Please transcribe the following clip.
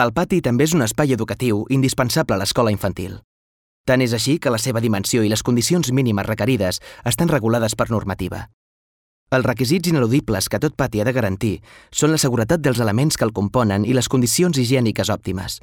El pati també és un espai educatiu indispensable a l'escola infantil. Tant és així que la seva dimensió i les condicions mínimes requerides estan regulades per normativa. Els requisits ineludibles que tot pati ha de garantir són la seguretat dels elements que el componen i les condicions higièniques òptimes,